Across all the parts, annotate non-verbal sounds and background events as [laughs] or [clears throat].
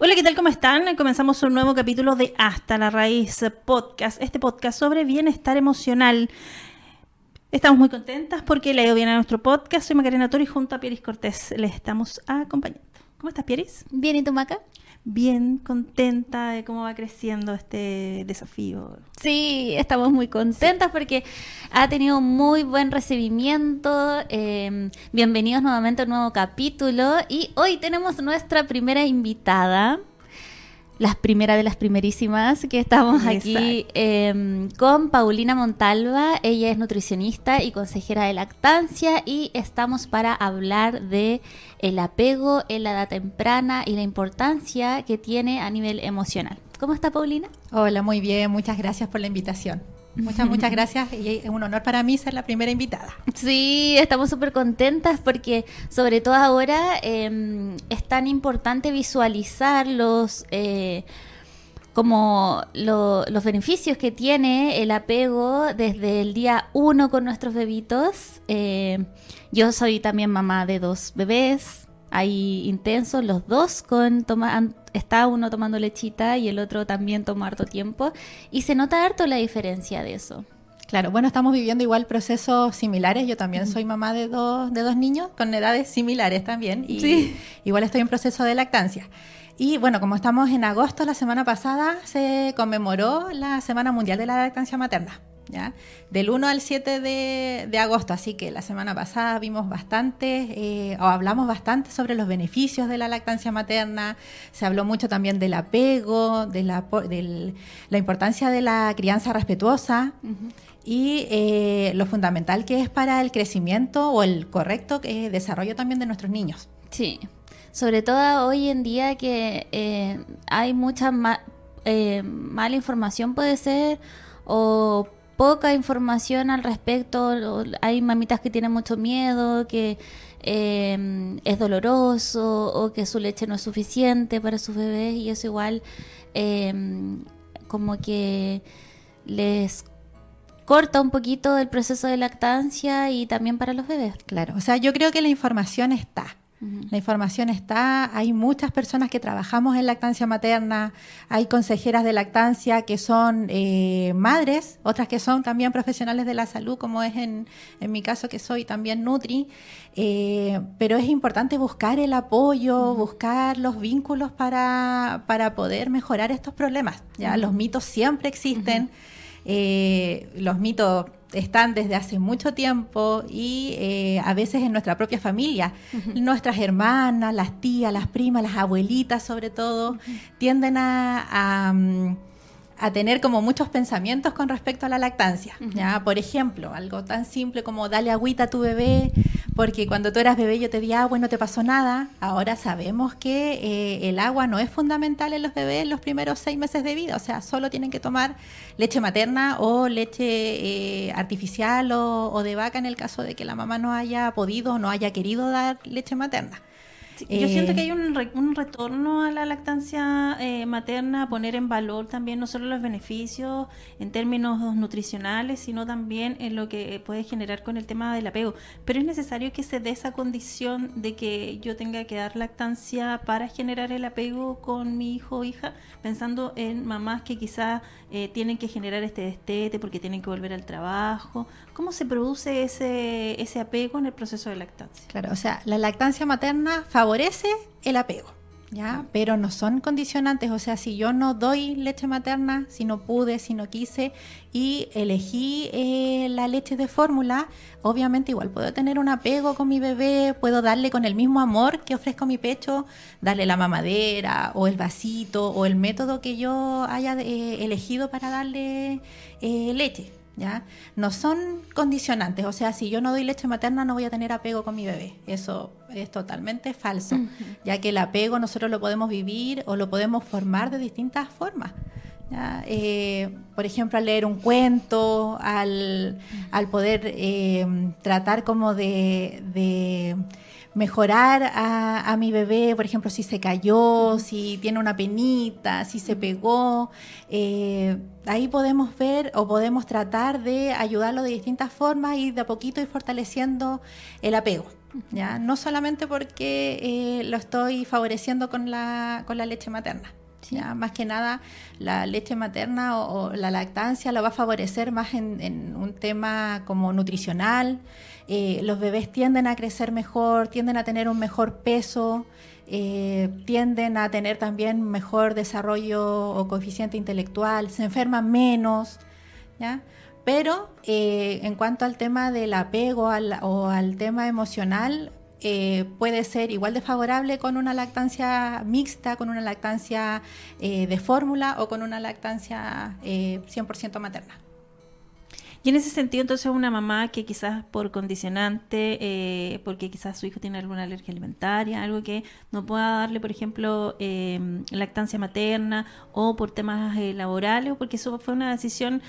Hola, ¿qué tal? ¿Cómo están? Comenzamos un nuevo capítulo de Hasta la Raíz Podcast, este podcast sobre bienestar emocional. Estamos muy contentas porque le ha bien a nuestro podcast. Soy Macarena Tori junto a Pieris Cortés les estamos acompañando. ¿Cómo estás, Pieris? Bien, ¿y tú, Maca? Bien, contenta de cómo va creciendo este desafío. Sí, estamos muy contentas porque ha tenido muy buen recibimiento. Eh, bienvenidos nuevamente a un nuevo capítulo y hoy tenemos nuestra primera invitada las primeras de las primerísimas que estamos aquí em, con Paulina Montalva. Ella es nutricionista y consejera de lactancia y estamos para hablar de el apego en la edad temprana y la importancia que tiene a nivel emocional. ¿Cómo está Paulina? Hola, muy bien, muchas gracias por la invitación. Muchas, muchas gracias y es un honor para mí ser la primera invitada. Sí, estamos súper contentas porque sobre todo ahora em, es tan importante visualizar los... Eh, como los beneficios que tiene el apego desde el día uno con nuestros bebitos. Eh, yo soy también mamá de dos bebés, hay intensos, los dos con toma, está uno tomando lechita y el otro también toma harto tiempo y se nota harto la diferencia de eso. Claro, bueno, estamos viviendo igual procesos similares. Yo también soy mamá de dos, de dos niños con edades similares también y sí. igual estoy en proceso de lactancia. Y bueno, como estamos en agosto, la semana pasada se conmemoró la Semana Mundial de la Lactancia Materna. Del 1 al 7 de, agosto, así que la semana pasada vimos bastante, eh, o hablamos bastante sobre los beneficios de la lactancia materna, se habló mucho también del apego, de la, la importancia de la crianza respetuosa. Y eh, lo fundamental que es para el crecimiento o el correcto eh, desarrollo también de nuestros niños. Sí, sobre todo hoy en día que hay mucha mala información puede ser o poca información al respecto. Hay mamitas que tienen mucho miedo, que eh, es doloroso o que su leche no es suficiente para sus bebés y eso igual eh, como que les corta un poquito el proceso de lactancia y también para los bebés. Claro, o sea, yo creo que la información está la información está, hay muchas personas que trabajamos en lactancia materna, hay consejeras de lactancia que son eh, madres, otras que son también profesionales de la salud, como es en, en mi caso que soy también Nutri, eh, pero es importante buscar el apoyo, buscar los vínculos para, para, poder mejorar estos problemas. ¿ya? Los mitos siempre existen, eh, los mitos están desde hace mucho tiempo y eh, a veces en nuestra propia familia. Nuestras hermanas, las tías, las primas, las abuelitas sobre todo, tienden a, mm, a tener como muchos pensamientos con respecto a la lactancia. ¿ya? Por ejemplo, algo tan simple como dale agüita a tu bebé, porque cuando tú eras bebé yo te di agua y no te pasó nada. Ahora sabemos que eh, el agua no es fundamental en los bebés en los primeros seis meses de vida, o sea, solo tienen que tomar leche materna o leche eh, artificial o, o de vaca en el caso de que la mamá no haya podido o no haya querido dar leche materna yo siento que hay un, un, retorno a la lactancia eh, materna, poner en valor también no solo los beneficios en términos nutricionales, sino también en lo que puede generar con el tema del apego. Pero es necesario que se dé esa condición de que yo tenga que dar lactancia para generar el apego con mi hijo o hija, pensando en mamás que quizás eh, tienen que generar este destete porque tienen que volver al trabajo. ¿Cómo se produce ese, ese apego en el proceso de lactancia? Claro, o sea, la lactancia materna favorece el apego. ¿ya? Pero no son condicionantes, o sea, si yo no doy leche materna, si no pude, si no quise y elegí eh, la leche de fórmula, obviamente igual puedo tener un apego con mi bebé, puedo darle con el mismo amor que ofrezco mi pecho, darle la mamadera o el vasito o el método que yo haya eh, elegido para darle eh, leche. ¿Ya? No son condicionantes, o sea, si yo no doy leche materna no voy a tener apego con mi bebé. Eso es totalmente falso, ya que el apego nosotros lo podemos vivir o lo podemos formar de distintas formas. Eh, por ejemplo, al leer un cuento, al, poder eh, tratar como de, mejorar a, mi bebé, por ejemplo, si se cayó, si tiene una penita, si se pegó. Eh, ahí podemos ver o podemos tratar de ayudarlo de distintas formas y de a poquito ir fortaleciendo el apego. ¿ya? No solamente porque lo estoy favoreciendo con la, con la leche materna. Más que nada, la leche materna o, la lactancia la va a favorecer más en, un tema como nutricional. Eh, los bebés tienden a crecer mejor, tienden a tener un mejor peso, eh, tienden a tener también mejor desarrollo o coeficiente intelectual, se enferman menos. Pero eh, en cuanto al tema del apego o al tema emocional, eh, puede ser igual de favorable con una lactancia mixta, con una lactancia eh, de fórmula o con una lactancia 100% eh, materna. Y en ese sentido, entonces, una mamá que quizás por condicionante, eh, porque quizás su hijo tiene alguna alergia alimentaria, algo que no pueda darle, por ejemplo, eh, lactancia materna o por temas eh, laborales, o porque eso fue una decisión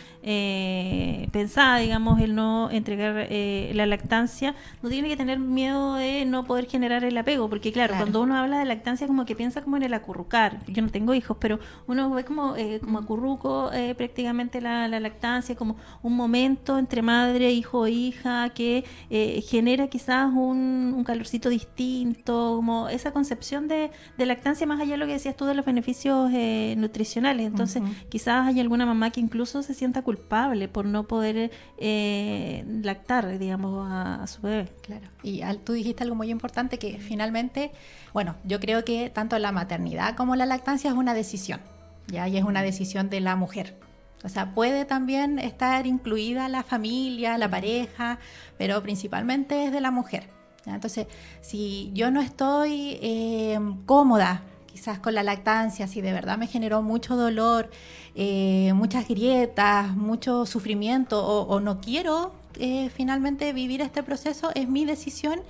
pensada, digamos, el no entregar la lactancia, no tiene que tener miedo de no poder generar el apego, porque claro, cuando uno habla de lactancia, como que piensa como en el acurrucar. Yo no tengo hijos, pero uno ve como, como acurruco prácticamente la, la lactancia, como un momento entre madre, hijo e hija que eh, genera quizás un, calorcito distinto, como esa concepción de, lactancia más allá de lo que decías tú de los beneficios eh, nutricionales. Entonces, quizás hay alguna mamá que incluso se sienta culpable por no poder eh, lactar, digamos, a, su bebé. Claro. Y tú dijiste algo muy importante que finalmente, bueno, yo creo que tanto la maternidad como la lactancia es una decisión. ¿ya? Y es una decisión de la mujer. O sea, puede también estar incluida la familia, la pareja, pero principalmente es de la mujer. Entonces, si yo no estoy eh, cómoda quizás con la lactancia, si de verdad me generó mucho dolor, eh, muchas grietas, mucho sufrimiento o, no quiero eh, finalmente vivir este proceso, es mi decisión.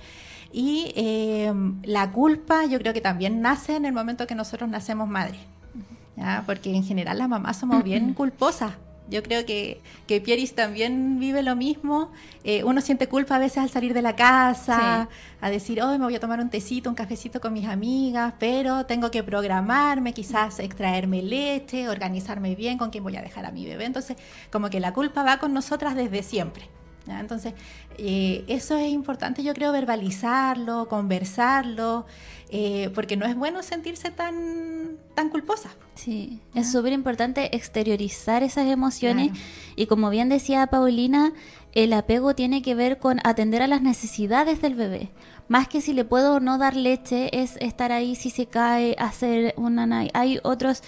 Y la culpa yo creo que también nace en el momento que nosotros nacemos madres porque en general las mamás somos bien culposas. Yo creo que, que Pieris también vive lo mismo. Eh, uno siente culpa a veces al salir de la casa, a decir, hoy me voy a tomar un tecito, un cafecito con mis amigas, pero tengo que programarme, quizás extraerme leche, organizarme bien con quién voy a dejar a mi bebé. Entonces, como que la culpa va con nosotras desde siempre. Entonces, eh, eso es importante, yo creo, verbalizarlo, conversarlo, eh, porque no es bueno sentirse tan, tan culposa. Sí, es súper importante exteriorizar esas emociones y como bien decía Paulina, el apego tiene que ver con atender a las necesidades del bebé. Más que si le puedo o no dar leche, es estar ahí si se cae, hacer una... Hay otros,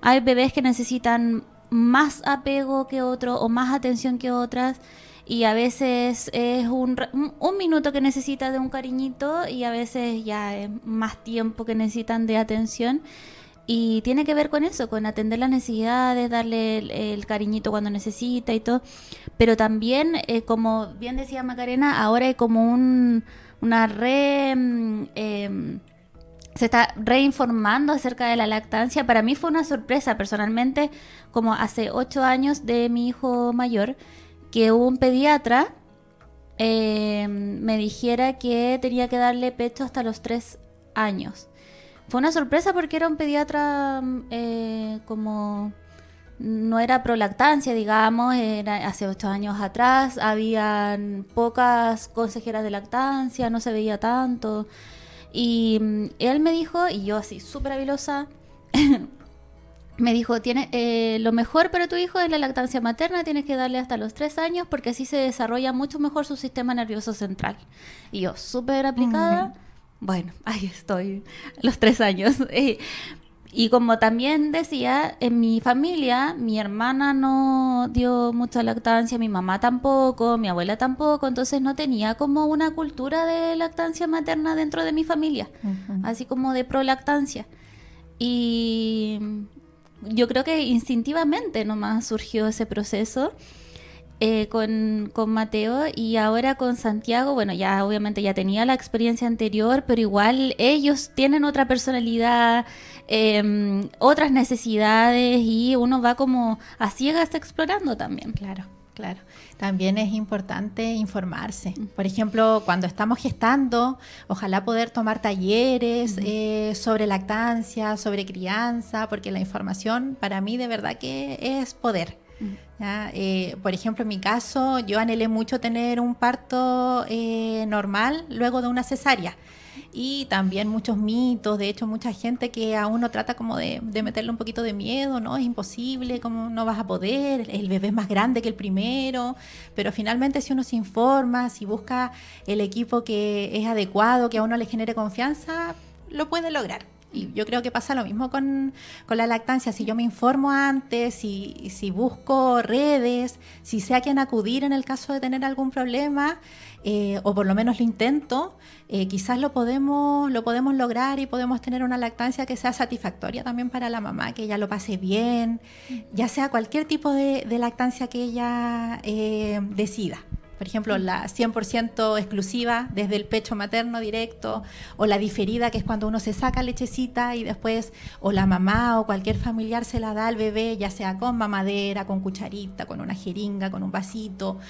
hay bebés que necesitan más apego que otros o más atención que otras y a veces es un, un, minuto que necesita de un cariñito y a veces ya es más tiempo que necesitan de atención. Y tiene que ver con eso, con atender las necesidades, darle el, cariñito cuando necesita y todo. Pero también, eh, como bien decía Macarena, ahora hay como un, una re... Mm, em, se está reinformando acerca de la lactancia. Para mí fue una sorpresa personalmente, como hace ocho años de mi hijo mayor, que un pediatra eh, me dijera que tenía que darle pecho hasta los tres años. Fue una sorpresa porque era un pediatra eh, como no era prolactancia, digamos, era hace ocho años atrás, habían pocas consejeras de lactancia, no se veía tanto. Y mm, él me dijo, y yo así súper habilosa, [laughs] me dijo, tiene, eh, lo mejor para tu hijo es la lactancia materna, tienes que darle hasta los tres años porque así se desarrolla mucho mejor su sistema nervioso central. Y yo, súper aplicada, bueno, [laughs] ahí estoy, los tres años. [laughs] Eh, y como también decía, en mi familia, mi hermana no dio mucha lactancia, mi mamá tampoco, mi abuela tampoco, entonces no tenía como una cultura de lactancia materna dentro de mi familia, así como de prolactancia. Y yo creo que instintivamente nomás surgió ese proceso. Eh, con, con, Mateo y ahora con Santiago, bueno, ya obviamente ya tenía la experiencia anterior, pero igual ellos tienen otra personalidad, eh, otras necesidades y uno va como a ciegas explorando también. Claro. Claro, también es importante informarse. Por ejemplo, cuando estamos gestando, ojalá poder tomar talleres eh, sobre lactancia, sobre crianza, porque la información para mí de verdad que es poder. Eh, por ejemplo, en mi caso, yo anhelé mucho tener un parto eh, normal luego de una cesárea. Y también muchos mitos, de hecho mucha gente que a uno trata como de, meterle un poquito de miedo, ¿no? Es imposible, ¿cómo no vas a poder? El bebé es más grande que el primero, pero finalmente si uno se informa, si busca el equipo que es adecuado, que a uno le genere confianza, lo puede lograr. Y yo creo que pasa lo mismo con, la lactancia. Si yo me informo antes, si, si busco redes, si sé a quién acudir en el caso de tener algún problema, eh, o por lo menos lo intento, eh, quizás lo podemos, lo podemos lograr y podemos tener una lactancia que sea satisfactoria también para la mamá, que ella lo pase bien, ya sea cualquier tipo de, lactancia que ella eh, decida por ejemplo, la 100% exclusiva desde el pecho materno directo, o la diferida, que es cuando uno se saca lechecita y después o la mamá o cualquier familiar se la da al bebé, ya sea con mamadera, con cucharita, con una jeringa, con un vasito.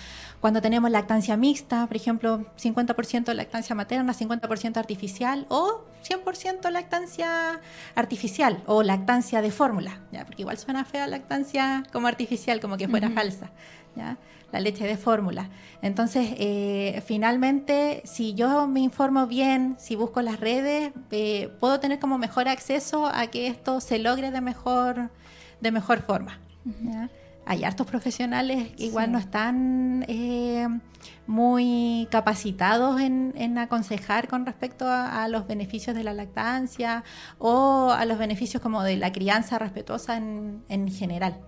Cuando tenemos lactancia mixta, por ejemplo, 50% lactancia materna, 50% artificial o 100% lactancia artificial o lactancia de fórmula, ¿ya? porque igual suena fea lactancia como artificial, como que fuera falsa. ¿ya? La leche de fórmula. Entonces, eh, finalmente, si yo me informo bien, si busco las redes, eh, puedo tener como mejor acceso a que esto se logre de mejor, de mejor forma. Hay hartos profesionales que igual no están eh, muy capacitados en, aconsejar con respecto a, los beneficios de la lactancia o a los beneficios como de la crianza respetuosa en, en general.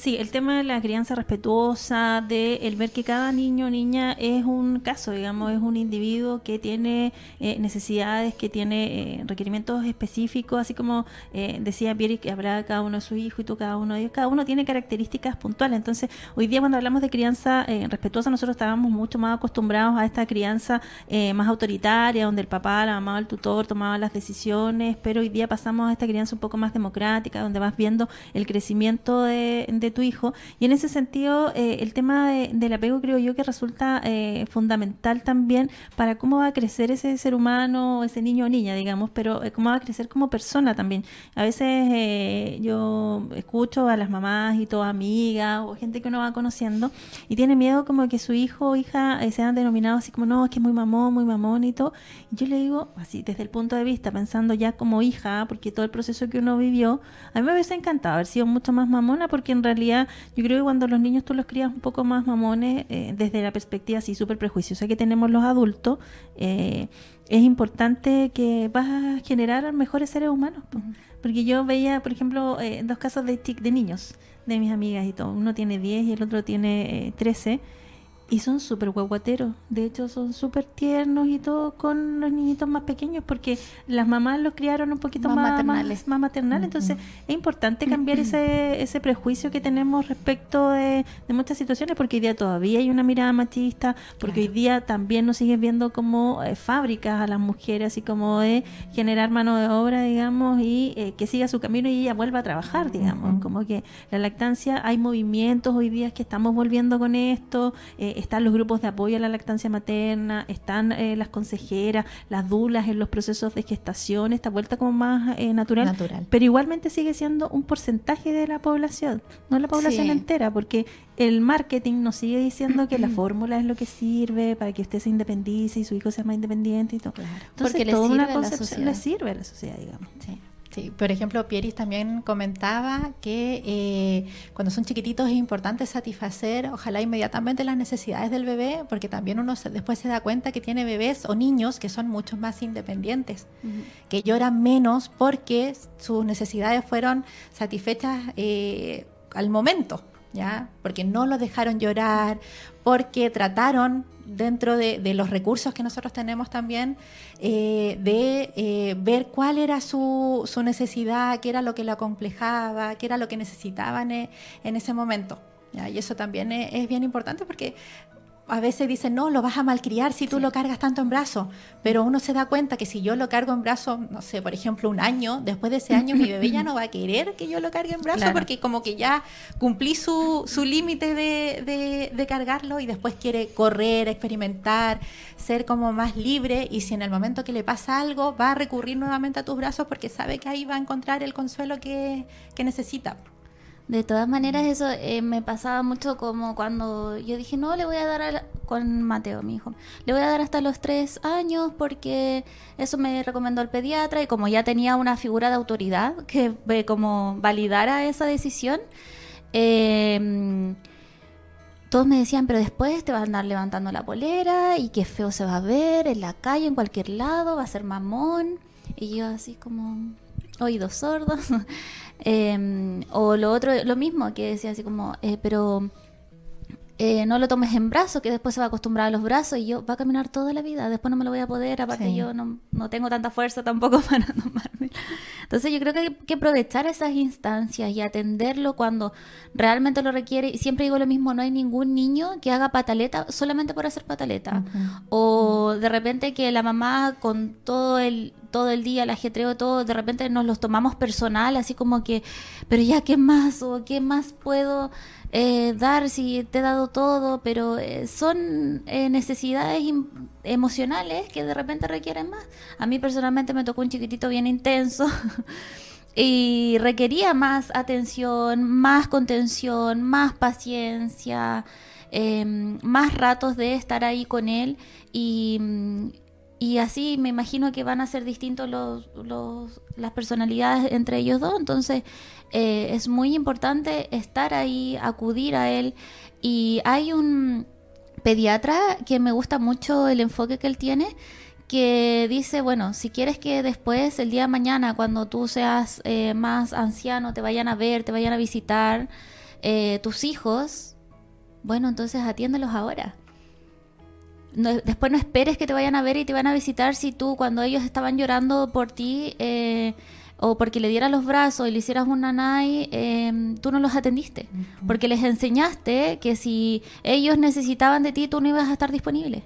Sí, el tema de la crianza respetuosa, de el ver que cada niño o niña es un caso, digamos, es un individuo que tiene eh, necesidades, que tiene eh, requerimientos específicos, así como eh, decía Pierre que habrá cada uno de sus hijos y tú cada uno de ellos, cada uno tiene características puntuales. Entonces, hoy día cuando hablamos de crianza respetuosa, nosotros estábamos mucho más acostumbrados a esta crianza más autoritaria, donde el papá, la mamá, el tutor tomaban las decisiones, pero hoy día pasamos a esta crianza un poco más democrática, donde vas viendo el crecimiento de tu hijo. Y en ese sentido, eh, el tema del apego creo yo que resulta eh, fundamental también para cómo va a crecer ese ser humano, ese niño o niña, digamos, pero eh, cómo va a crecer como persona también. A veces yo escucho a las mamás y toda amigas o gente que uno va conociendo y tiene miedo como que su hijo o hija sean denominados así como, no, es que es muy mamón, muy mamón y todo. Y yo le digo, así desde el punto de vista, pensando ya como hija, porque todo el proceso que uno vivió, a mí me hubiese encantado haber sido mucho más mamona porque en realidad yo creo que cuando los niños tú los crías un poco más mamones, eh, desde la perspectiva así súper prejuiciosa que tenemos los adultos, eh, es importante que vas a generar mejores seres humanos. Porque yo veía, por ejemplo, eh, dos casos de, de niños, de mis amigas y todo. Uno tiene 10 y el otro tiene 13 y son súper guaguateros. De hecho, son súper tiernos y todo con los niñitos más pequeños porque las mamás los criaron un poquito más, maternales. Más, maternal. Entonces, es importante cambiar [clears throat] ese, ese prejuicio que tenemos respecto de, muchas situaciones porque hoy día todavía hay una mirada machista, porque hoy día también nos siguen viendo como eh, fábricas a las mujeres, así como de generar mano de obra, digamos, y eh, que siga su camino y ella vuelva a trabajar, digamos. Como que la lactancia, hay movimientos hoy día que estamos volviendo con esto. Eh, están los grupos de apoyo a la lactancia materna, están eh, las consejeras, las dulas en los procesos de gestación, esta vuelta como más eh, natural, pero igualmente sigue siendo un porcentaje de la población, no la población entera, porque el marketing nos sigue diciendo que la [clears throat] fórmula es lo que sirve para que usted se independice y su hijo sea más independiente y todo. Claro. Entonces, porque toda una concepción le sirve a la sociedad, digamos. Sí. Sí, por ejemplo, Pieris también comentaba que eh, cuando son chiquititos es importante satisfacer, ojalá inmediatamente las necesidades del bebé, porque también uno después se da cuenta que tiene bebés o niños que son mucho más independientes, que lloran menos porque sus necesidades fueron satisfechas eh, al momento. ¿Ya? Porque no lo dejaron llorar, porque trataron dentro de, los recursos que nosotros tenemos también, eh, de eh, ver cuál era su, su, necesidad, qué era lo que lo acomplejaba, qué era lo que necesitaban en, en ese momento. Y eso también es, bien importante porque a veces dicen, no, lo vas a malcriar si tú lo cargas tanto en brazo, pero uno se da cuenta que si yo lo cargo en brazo, no sé, por ejemplo, un año, después de ese año mi bebé ya [laughs] no va a querer que yo lo cargue en brazo porque como que ya cumplí su, su límite de, de, cargarlo y después quiere correr, experimentar, ser como más libre y si en el momento que le pasa algo va a recurrir nuevamente a tus brazos porque sabe que ahí va a encontrar el consuelo que, que necesita. De todas maneras, eso eh, me pasaba mucho como cuando yo dije, no, le voy a dar con Mateo, mi hijo, le voy a dar hasta los tres años porque eso me recomendó el pediatra y como ya tenía una figura de autoridad que como validara esa decisión, em, todos me decían, pero después te vas a andar levantando la polera y qué feo se va a ver en la calle, en cualquier lado, va a ser mamón. Y yo así como oídos sordos. [laughs] Em, o lo otro, lo mismo, que decía así como, eh, pero eh, no lo tomes en brazos, que después se va a acostumbrar a los brazos y yo va a caminar toda la vida, después no me lo voy a poder, aparte yo no, no, tengo tanta fuerza tampoco [laughs] para tomarme. Entonces yo creo que hay que aprovechar esas instancias y atenderlo cuando realmente lo requiere. Y siempre digo lo mismo, no hay ningún niño que haga pataleta solamente por hacer pataleta. O de repente que la mamá con todo el todo el día, el ajetreo, todo, de repente nos los tomamos personal, así como que, pero ya, ¿qué más? ¿O qué más puedo eh, dar si te he dado todo? Pero eh, son eh, necesidades emocionales que de repente requieren más. A mí personalmente me tocó un chiquitito bien intenso. [laughs] y requería más atención, más contención, más paciencia, em, más ratos de estar ahí con él y, y así me imagino que van a ser distintos los, los, las personalidades entre ellos dos. Entonces eh, es muy importante estar ahí, acudir a él. Y hay un pediatra que me gusta mucho el enfoque que él tiene, que dice, bueno, si quieres que después, el día de mañana, cuando tú seas eh, más anciano, te vayan a ver, te vayan a visitar eh, tus hijos, bueno, entonces atiéndelos ahora después no esperes que te vayan a ver y te van a visitar si tú cuando ellos estaban llorando por ti eh, o porque le dieras los brazos y le hicieras un nanay, eh, tú no los atendiste. Porque les enseñaste que si ellos necesitaban de ti, tú no ibas a estar disponible.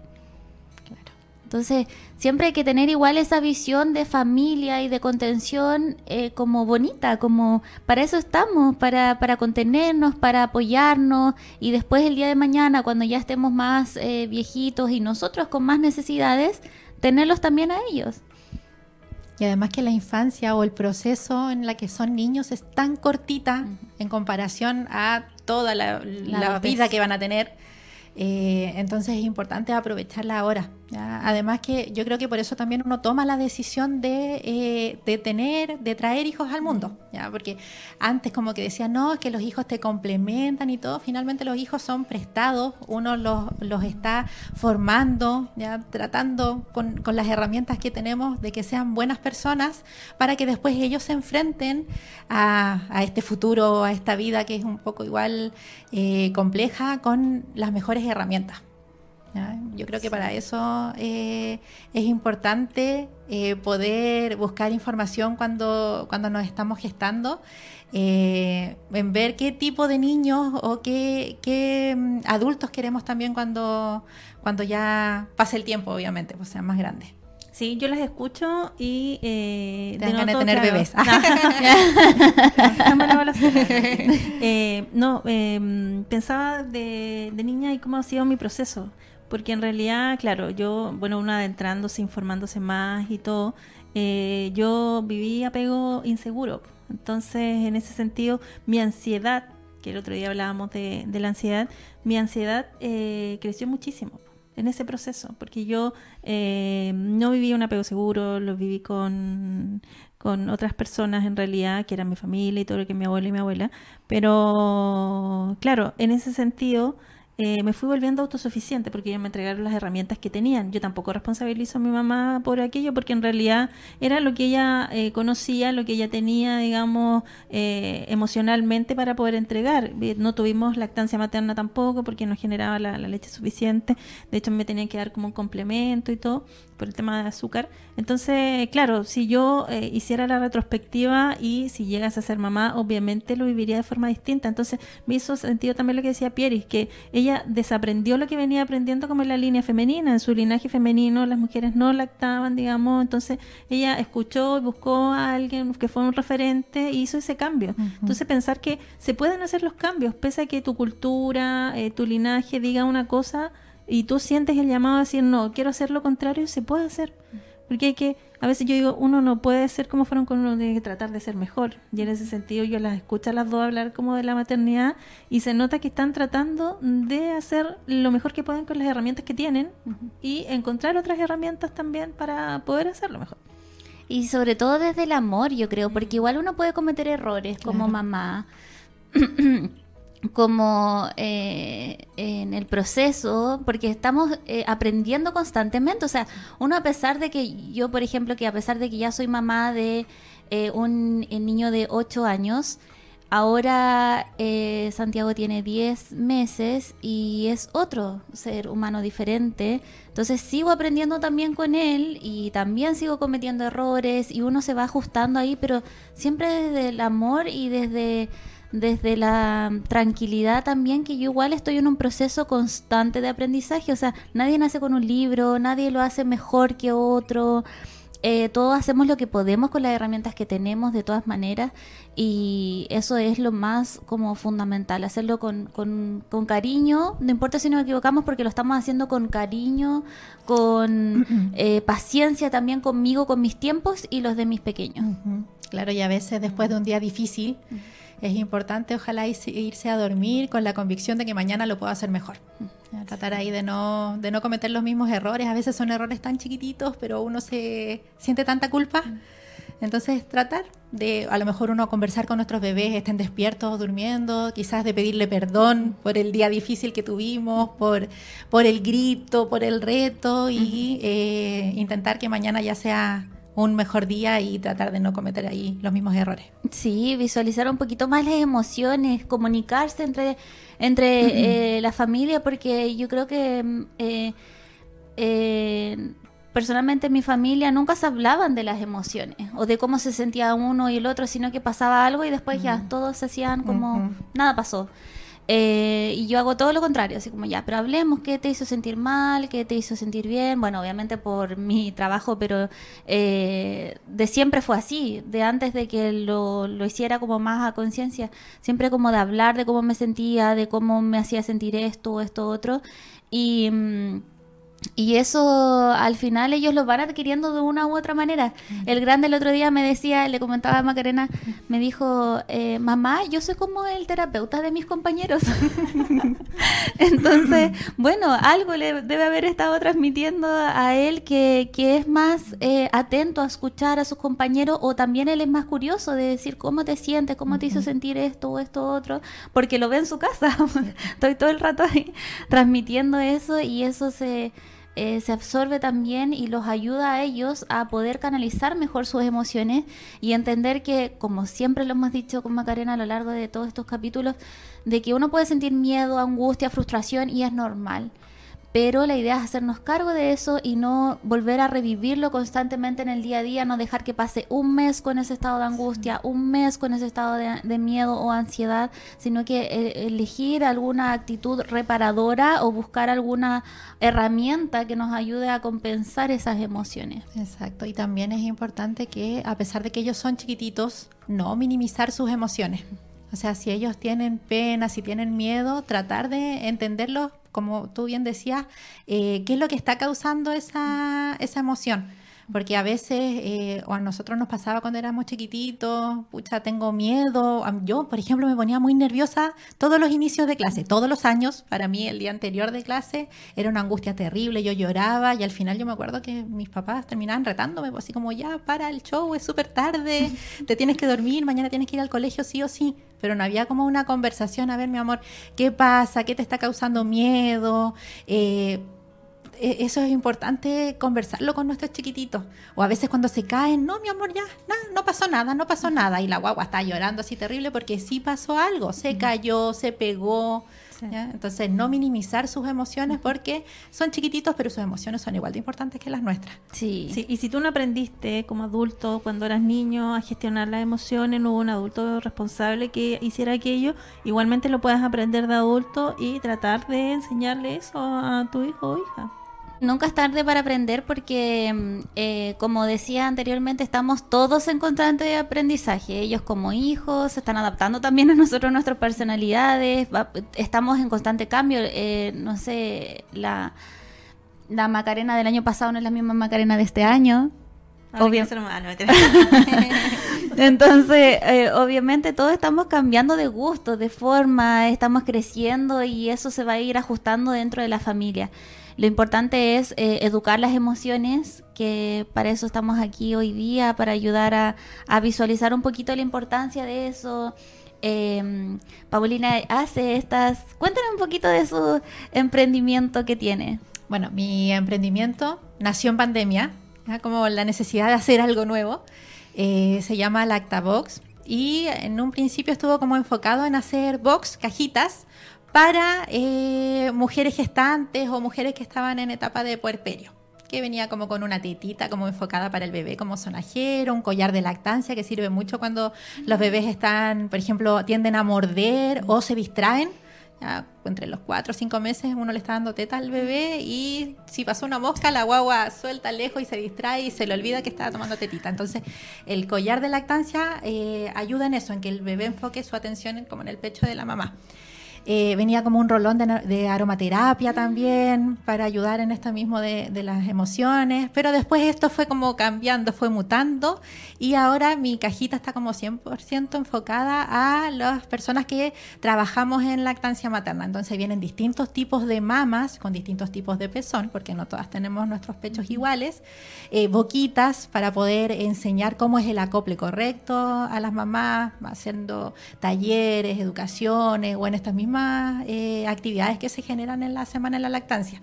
Entonces, siempre hay que tener igual esa visión de familia y de contención eh, como bonita, como para eso estamos, para, para contenernos, para apoyarnos y después el día de mañana, cuando ya estemos más eh, viejitos y nosotros con más necesidades, tenerlos también a ellos. Y además que la infancia o el proceso en la que son niños es tan cortita en comparación a toda la, la vida que van a tener eh, entonces es importante aprovecharla ahora. Además que yo creo que por eso también uno toma la decisión de, eh, de tener, de traer hijos al mundo, ¿ya? porque antes como que decían, no, es que los hijos te complementan y todo, finalmente los hijos son prestados, uno los, los está formando, ¿ya? tratando con, con, las herramientas que tenemos de que sean buenas personas para que después ellos se enfrenten a, a este futuro, a esta vida que es un poco igual eh, compleja con las mejores herramientas. Yo creo que para eso eh, es importante eh, poder buscar información cuando, cuando nos estamos gestando, eh, en ver qué tipo de niños o qué, qué mm, adultos queremos también cuando, cuando ya pase el tiempo, obviamente, pues sean más grandes. Sí, yo las escucho y... Eh, de tener bebés. no, em, pensaba de, de niña y cómo ha sido mi proceso porque en realidad, claro, yo, bueno, una adentrándose, informándose más y todo, eh, yo viví apego inseguro. Entonces, en ese sentido, mi ansiedad, que el otro día hablábamos de, la ansiedad, mi ansiedad eh, creció muchísimo en ese proceso, porque yo eh, no viví un apego seguro, lo viví con, con otras personas en realidad, que eran mi familia y todo lo que mi abuelo y mi abuela. Pero, claro, en ese sentido eh, me fui volviendo autosuficiente porque ellos me entregaron las herramientas que tenían. Yo tampoco responsabilizo a mi mamá por aquello porque en realidad era lo que ella eh, conocía, lo que ella tenía, digamos, eh, emocionalmente para poder entregar. No tuvimos lactancia materna tampoco porque no generaba la, la leche suficiente. De hecho, me tenían que dar como un complemento y todo por el tema de azúcar. Entonces, claro, si yo eh, hiciera la retrospectiva y si llegas a ser mamá, obviamente lo viviría de forma distinta. Entonces, me hizo sentido también lo que decía Pieris, que ella desaprendió lo que venía aprendiendo como en la línea femenina. En su linaje femenino las mujeres no lactaban, digamos. Entonces, ella escuchó y buscó a alguien que fue un referente y hizo ese cambio. Entonces, pensar que se pueden hacer los cambios, pese a que tu cultura, eh, tu linaje diga una cosa, y tú sientes el llamado a decir, no, quiero hacer lo contrario, se puede hacer. Porque hay que, a veces yo digo, uno no puede ser como fueron con uno, tiene que tratar de ser mejor. Y en ese sentido yo las escucho a las dos hablar como de la maternidad y se nota que están tratando de hacer lo mejor que pueden con las herramientas que tienen y encontrar otras herramientas también para poder hacerlo mejor. Y sobre todo desde el amor, yo creo, porque igual uno puede cometer errores como mamá. [clears throat] [clears throat] como eh, en el proceso, porque estamos eh, aprendiendo constantemente. O sea, uno a pesar de que yo, por ejemplo, que a pesar de que ya soy mamá de eh, un niño de 8 años, ahora Santiago tiene 10 meses y es otro ser humano diferente. Entonces sigo aprendiendo también con él y también sigo cometiendo errores y uno se va ajustando ahí, pero siempre desde el amor y desde desde la tranquilidad también que yo igual estoy en un proceso constante de aprendizaje, o sea, nadie nace con un libro, nadie lo hace mejor que otro, eh, todos hacemos lo que podemos con las herramientas que tenemos de todas maneras y eso es lo más como fundamental, hacerlo con, con, con cariño, no importa si nos equivocamos porque lo estamos haciendo con cariño, con [clears throat] eh, paciencia también conmigo, con mis tiempos y los de mis pequeños. Claro, y a veces después de un día difícil es importante ojalá irse a dormir con la convicción de que mañana lo puedo hacer mejor. Tratar ahí de no, de no cometer los mismos errores. A veces son errores tan chiquititos, pero uno se siente tanta culpa. Entonces tratar de a lo mejor uno conversar con nuestros bebés, estén despiertos, durmiendo, quizás de pedirle perdón por el día difícil que tuvimos, por, por el grito, por el reto y eh, intentar que mañana ya sea un mejor día y tratar de no cometer ahí los mismos errores. Sí, visualizar un poquito más las emociones, comunicarse entre, entre eh, la familia, porque yo creo que mm, eh, eh, personalmente en mi familia nunca se hablaban de las emociones o de cómo se sentía uno y el otro, sino que pasaba algo y después ya todos se hacían como nada pasó. Eh, y yo hago todo lo contrario, así como ya, pero hablemos qué te hizo sentir mal, qué te hizo sentir bien. Bueno, obviamente por [laughs] mi trabajo, pero eh, de siempre fue así, de antes de que lo, lo hiciera como más a conciencia, siempre como de hablar de cómo me sentía, de cómo me hacía sentir esto, esto, otro. Y. Mm, y eso al final ellos lo van adquiriendo de una u otra manera. El grande el otro día me decía, le comentaba a Macarena, me dijo, eh, mamá, yo soy como el terapeuta de mis compañeros. [laughs] Entonces, bueno, algo le debe haber estado transmitiendo a él que, que es más eh, atento a escuchar a sus compañeros o también él es más curioso de decir cómo te sientes, cómo te hizo sentir esto o esto otro, porque lo ve en su casa. [laughs] Estoy todo el rato ahí transmitiendo eso y eso se eh, se absorbe también y los ayuda a ellos a poder canalizar mejor sus emociones y entender que, como siempre lo hemos dicho con Macarena a lo largo de todos estos capítulos, de que uno puede sentir miedo, angustia, frustración y es normal pero la idea es hacernos cargo de eso y no volver a revivirlo constantemente en el día a día, no dejar que pase un mes con ese estado de angustia, un mes con ese estado de, miedo o ansiedad, sino que eh, elegir alguna actitud reparadora o buscar alguna herramienta que nos ayude a compensar esas emociones. Exacto, y también es importante que a pesar de que ellos son chiquititos, no minimizar sus emociones. O sea, si ellos tienen pena, si tienen miedo, tratar de entenderlos como tú bien decías, eh, qué es lo que está causando esa, esa emoción. Porque a veces, eh, o a nosotros nos pasaba cuando éramos chiquititos, pucha, tengo miedo. Yo, por ejemplo, me ponía muy nerviosa todos los inicios de clase, todos los años. Para mí, el día anterior de clase era una angustia terrible, yo lloraba y al final yo me acuerdo que mis papás terminaban retándome, pues, así como, ya, para el show, es súper tarde, [laughs] te tienes que dormir, mañana tienes que ir al colegio sí o sí pero no había como una conversación, a ver, mi amor, ¿qué pasa? ¿Qué te está causando miedo? Eh, eso es importante conversarlo con nuestros chiquititos. O a veces cuando se caen, no, mi amor, ya, no pasó nada, no pasó nada. Y la guagua está llorando así terrible porque sí pasó algo, se cayó, se pegó. Entonces, no minimizar sus emociones porque son chiquititos, pero sus emociones son igual de importantes que las nuestras. Sí. sí. Y si tú no aprendiste como adulto, cuando eras niño, a gestionar las emociones, no hubo un adulto responsable que hiciera aquello, igualmente lo puedes aprender de adulto y tratar de enseñarle eso a tu hijo o hija. Nunca es tarde para aprender porque, mm, eh, como decía anteriormente, estamos todos en constante aprendizaje. Ellos como hijos se están adaptando también a nosotros, nuestras personalidades. estamos en constante cambio. Eh, no sé, la, la Macarena del año pasado no es la misma Macarena de este año. Obviamente. [laughs] Entonces, eh, obviamente todos estamos cambiando de gusto, de forma, estamos creciendo y eso se va a ir ajustando dentro de la familia. Lo importante es eh, educar las emociones, que para eso estamos aquí hoy día, para ayudar a, visualizar un poquito la importancia de eso. Eh, Paulina hace estas... Cuéntame un poquito de su emprendimiento que tiene. Bueno, mi emprendimiento nació en pandemia, como la necesidad de hacer algo nuevo. Eh, se llama Lactabox y en un principio estuvo como enfocado en hacer box, cajitas, para eh, mujeres gestantes o mujeres que estaban en etapa de puerperio que venía como con una tetita como enfocada para el bebé como sonajero, un collar de lactancia que sirve mucho cuando los bebés están, por ejemplo, tienden a morder o se distraen. entre los cuatro o cinco meses uno le está dando teta al bebé y si pasó una mosca la guagua suelta lejos y se distrae y se le olvida que estaba tomando tetita. Entonces el collar de lactancia eh, ayuda en eso, en que el bebé enfoque su atención como en el pecho de la mamá. Eh, venía como un rolón de, aromaterapia también para ayudar en esto mismo de, las emociones, pero después esto fue como cambiando, fue mutando y ahora mi cajita está como 100% enfocada a las personas que trabajamos en lactancia materna. Entonces vienen distintos tipos de mamas con distintos tipos de pezón, porque no todas tenemos nuestros pechos iguales, eh, boquitas para poder enseñar cómo es el acople correcto a las mamás, haciendo talleres, educaciones o en estas mismas eh, actividades que se generan en la semana de la lactancia.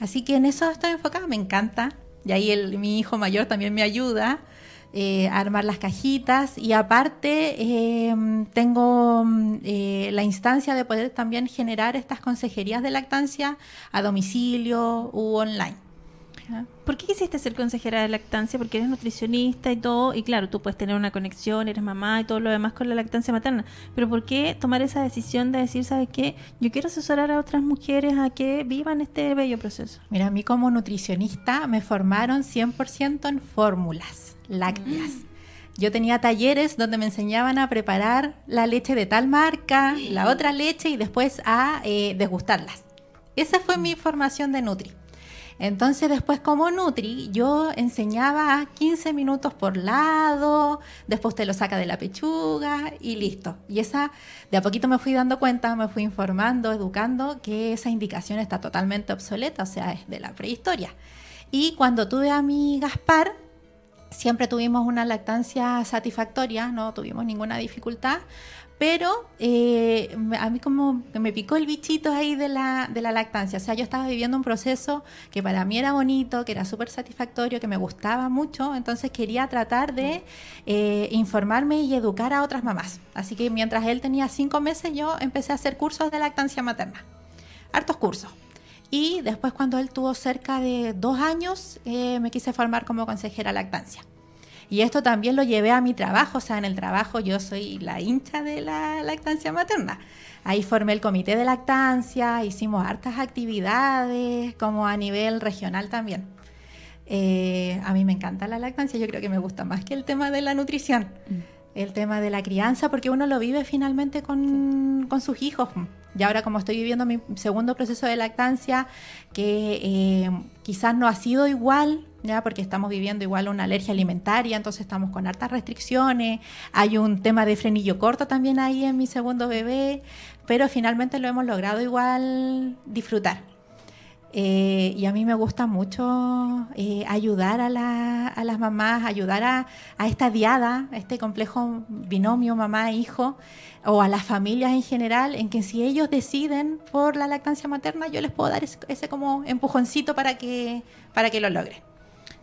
Así que en eso estoy enfocada, me encanta. Y ahí el, mi hijo mayor también me ayuda eh, a armar las cajitas. Y aparte em, tengo eh, la instancia de poder también generar estas consejerías de lactancia a domicilio u online. ¿Por qué quisiste ser consejera de lactancia? Porque eres nutricionista y todo, y claro, tú puedes tener una conexión, eres mamá y todo lo demás con la lactancia materna, pero ¿por qué tomar esa decisión de decir, ¿sabes qué? Yo quiero asesorar a otras mujeres a que vivan este bello proceso. Mira, a mí como nutricionista me formaron 100% en fórmulas lácteas. Mm. Yo tenía talleres donde me enseñaban a preparar la leche de tal marca, la otra leche y después a eh, degustarlas. Esa fue mi formación de Nutri. Entonces después como Nutri yo enseñaba 15 minutos por lado, después te lo saca de la pechuga y listo. Y esa, de a poquito me fui dando cuenta, me fui informando, educando que esa indicación está totalmente obsoleta, o sea, es de la prehistoria. Y cuando tuve a mi Gaspar, siempre tuvimos una lactancia satisfactoria, no tuvimos ninguna dificultad, pero eh, a mí como me picó el bichito ahí de la, de la lactancia. O sea, yo estaba viviendo un proceso que para mí era bonito, que era súper satisfactorio, que me gustaba mucho. Entonces quería tratar de eh, informarme y educar a otras mamás. Así que mientras él tenía cinco meses, yo empecé a hacer cursos de lactancia materna. Hartos cursos. Y después cuando él tuvo cerca de dos años, eh, me quise formar como consejera lactancia. Y esto también lo llevé a mi trabajo, o sea, en el trabajo yo soy la hincha de la lactancia materna. Ahí formé el comité de lactancia, hicimos hartas actividades, como a nivel regional también. Eh, a mí me encanta la lactancia, yo creo que me gusta más que el tema de la nutrición, mm. El tema de la crianza, porque uno lo vive finalmente con, con sus hijos. Y ahora como estoy viviendo mi segundo proceso de lactancia, que eh, quizás no ha sido igual, ya porque estamos viviendo igual una alergia alimentaria, entonces estamos con hartas restricciones, hay un tema de frenillo corto también ahí en mi segundo bebé, pero finalmente lo hemos logrado igual disfrutar. Eh, y a mí me gusta mucho eh, ayudar a, las mamás, ayudar a, esta diada, a este complejo binomio mamá-hijo, o a las familias en general, en que si ellos deciden por la lactancia materna, yo les puedo dar ese, ese como empujoncito para que, para que lo logren.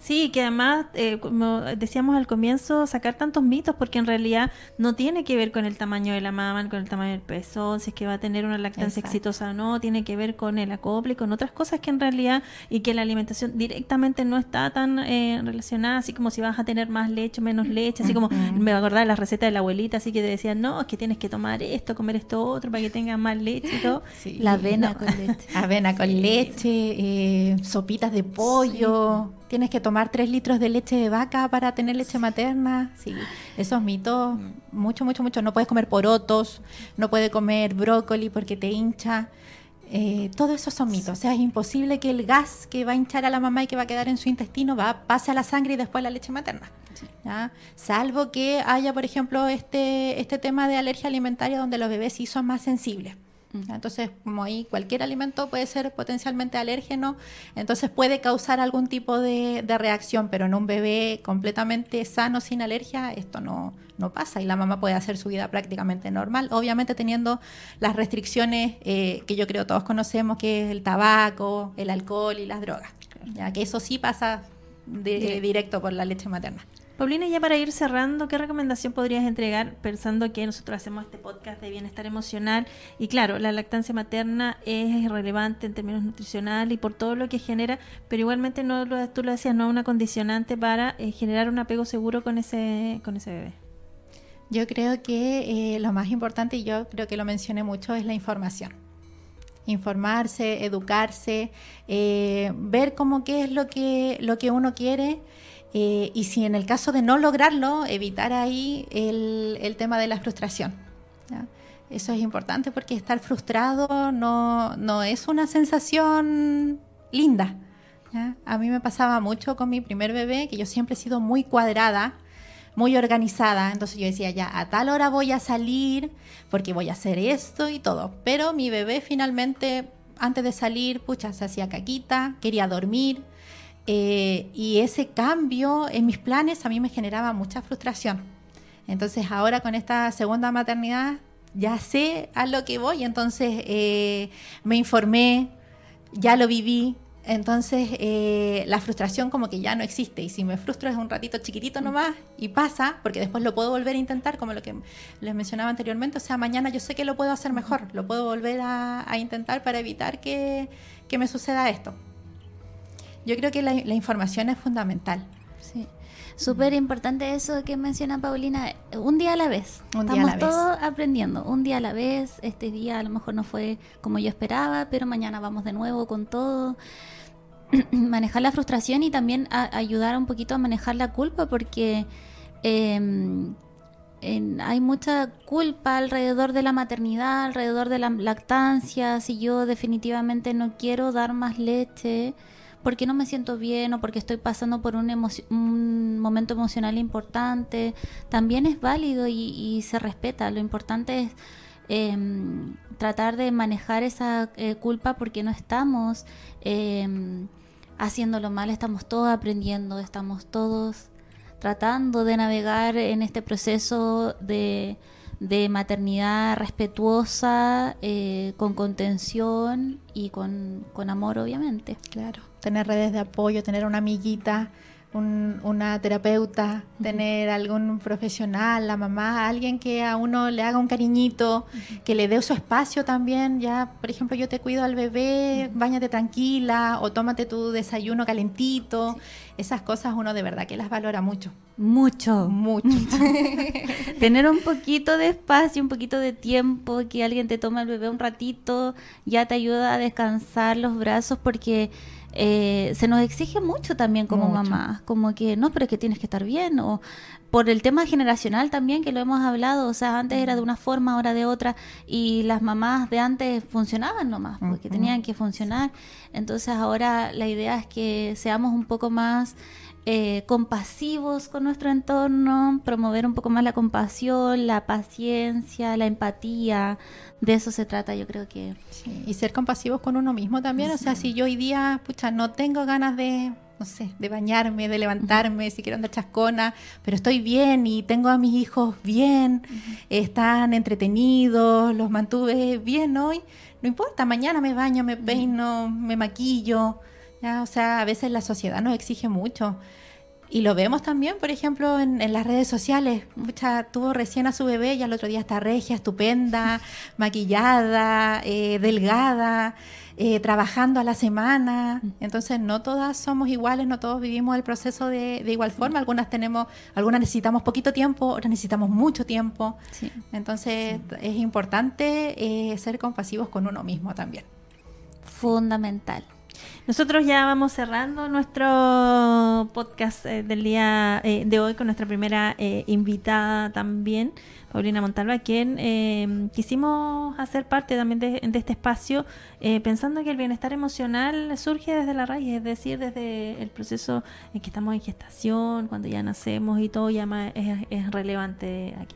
Sí, que además, eh, como decíamos al comienzo, sacar tantos mitos, porque en realidad no tiene que ver con el tamaño de la mama, con el tamaño del pezón, si es que va a tener una lactancia exitosa o no, tiene que ver con el acople y con otras cosas que en realidad, y que la alimentación directamente no está tan eh, relacionada, así como si vas a tener más leche o menos leche, así como me va a acordar de la receta de la abuelita, así que te decían, no, es que tienes que tomar esto, comer esto otro para que tengas más leche y todo. la avena con [laughs] leche. Avena con leche, eh, sopitas de pollo tienes que tomar tres litros de leche de vaca para tener leche materna. Sí, esos mitos, mucho, mucho, mucho. No puedes comer porotos, no puedes comer brócoli porque te hincha. Eh, todo eso son mitos. O sea, es imposible que el gas que va a hinchar a la mamá y que va a quedar en su intestino va pase a la sangre y después a la leche materna. Salvo que haya, por ejemplo, este, este tema de alergia alimentaria donde los bebés sí son más sensibles. Entonces, como ahí cualquier alimento puede ser potencialmente alérgeno, entonces puede causar algún tipo de, reacción, pero en un bebé completamente sano, sin alergia, esto no, no pasa y la mamá puede hacer su vida prácticamente normal, obviamente teniendo las restricciones eh, que yo creo todos conocemos, que es el tabaco, el alcohol y las drogas, ya que eso sí pasa de, directo por la leche materna. Paulina, ya para ir cerrando, ¿qué recomendación podrías entregar pensando que nosotros hacemos este podcast de bienestar emocional? Y claro, la lactancia materna es relevante en términos nutricionales y por todo lo que genera, pero igualmente no lo, tú lo decías, no una condicionante para eh, generar un apego seguro con ese, con ese bebé. Yo creo que eh, lo más importante, y yo creo que lo mencioné mucho, es la información informarse, educarse, eh, ver cómo qué es lo que, lo que uno quiere eh, y si en el caso de no lograrlo, evitar ahí el, tema de la frustración. Eso es importante porque estar frustrado no, es una sensación linda. A mí me pasaba mucho con mi primer bebé, que yo siempre he sido muy cuadrada, muy organizada. Entonces yo decía, ya, a tal hora voy a salir porque voy a hacer esto y todo. Pero mi bebé finalmente, antes de salir, pucha, se hacía caquita, quería dormir eh, y ese cambio en mis planes a mí me generaba mucha frustración. Entonces ahora con esta segunda maternidad ya sé a lo que voy, entonces eh, me informé, ya lo viví, entonces eh, la frustración como que ya no existe. Y si me frustro es un ratito chiquitito nomás y pasa, porque después lo puedo volver a intentar, como lo que les mencionaba anteriormente, o sea, mañana yo sé que lo puedo hacer mejor, lo puedo volver a, intentar para evitar que me suceda esto. Yo creo que la, información es fundamental. Sí. Súper importante eso que menciona Paulina, un día a la vez. Un Estamos día todos aprendiendo, un día a la vez. Este día a lo mejor no fue como yo esperaba, pero mañana vamos de nuevo con todo. [clears throat] manejar la frustración y también ayudar un poquito a manejar la culpa porque em, hay mucha culpa alrededor de la maternidad, alrededor de la lactancia. Si yo definitivamente no quiero dar más leche, porque no me siento bien o porque estoy pasando por un, un momento emocional importante, también es válido y, se respeta. Lo importante es em, tratar de manejar esa eh, culpa porque no estamos em, haciéndolo mal, estamos todos aprendiendo, estamos todos tratando de navegar en este proceso de maternidad respetuosa, eh, con contención y con amor, obviamente. Claro, tener redes de apoyo, tener una amiguita una terapeuta, tener algún profesional, la mamá, alguien que a uno le haga un cariñito, que le dé su espacio también. Ya, por ejemplo, yo te cuido al bebé, bañate tranquila o tómate tu desayuno calentito. Esas cosas uno de verdad que las valora mucho. Mucho. Mucho. [laughs] Tener un poquito de espacio, un poquito de tiempo, que alguien te tome al bebé un ratito, ya te ayuda a descansar los brazos porque eh, se nos exige mucho también como mamá, como que no, pero es que tienes que estar bien o por el tema generacional también, que lo hemos hablado, o sea, antes era de una forma, ahora de otra, y las mamás de antes funcionaban nomás, porque tenían que funcionar. Entonces ahora la idea es que seamos un poco más eh, compasivos con nuestro entorno, promover un poco más la compasión, la paciencia, la empatía. De eso se trata, yo creo que. y ser compasivos con uno mismo también. O sea, si yo hoy día, pucha, no tengo ganas de, no sé, de bañarme, de levantarme, si quiero andar chascona, pero estoy bien y tengo a mis hijos bien, están entretenidos, los mantuve bien hoy. No importa, mañana me baño, me peino, me maquillo o sea, a veces la sociedad nos exige mucho. Y lo vemos también, por ejemplo, en, las redes sociales. Mucha tuvo recién a su bebé y al otro día está regia, estupenda, [laughs] maquillada, eh, delgada, eh, trabajando a la semana. Entonces, no todas somos iguales, no todos vivimos el proceso de, igual forma. Algunas tenemos, algunas necesitamos poquito tiempo, otras necesitamos mucho tiempo. Entonces, es importante eh, ser compasivos con uno mismo también. Fundamental. Nosotros ya vamos cerrando nuestro podcast eh, del día eh, de hoy con nuestra primera eh, invitada también, Paulina Montalva, quien quisimos hacer parte también de, este espacio, pensando que el bienestar emocional surge desde la raíz, es decir, desde el proceso en que estamos en gestación, cuando ya nacemos y todo ya es relevante aquí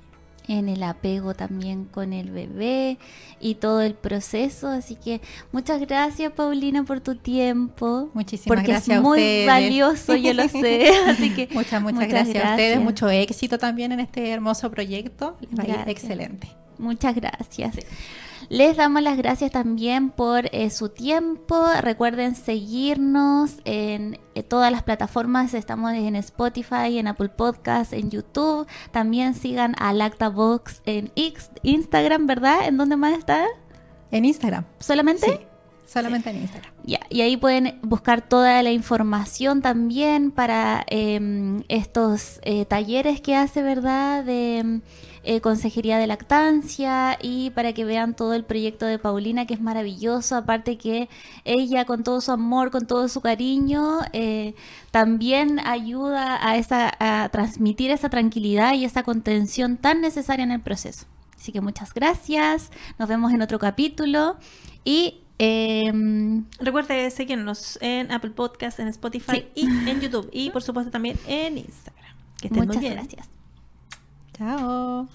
en el apego también con el bebé y todo el proceso. Así que muchas gracias, Paulina, por tu tiempo. Muchísimas porque gracias. es muy valioso, yo lo sé. [laughs] Así que muchas, muchas, gracias, a ustedes. Mucho éxito también en este hermoso proyecto. excelente. Muchas gracias. Les damos las gracias también por eh, su tiempo. Recuerden seguirnos en eh, todas las plataformas. Estamos en Spotify, en Apple Podcasts, en YouTube. También sigan a Lactabox en X, Instagram, ¿verdad? ¿En dónde más está? En Instagram. ¿Solamente? Sí. Solamente en Instagram. Y ahí pueden buscar toda la información también para em, estos eh, talleres que hace, ¿verdad? De eh, consejería de lactancia y para que vean todo el proyecto de Paulina que es maravilloso, aparte que ella con todo su amor, con todo su cariño, eh, también ayuda a, esa, a transmitir esa tranquilidad y esa contención tan necesaria en el proceso. Así que muchas gracias, nos vemos en otro capítulo y eh, Recuerde seguirnos en Apple Podcast, en Spotify y en [laughs] YouTube. Y por supuesto también en Instagram. Que estén Muchas muy bien. gracias. Chao.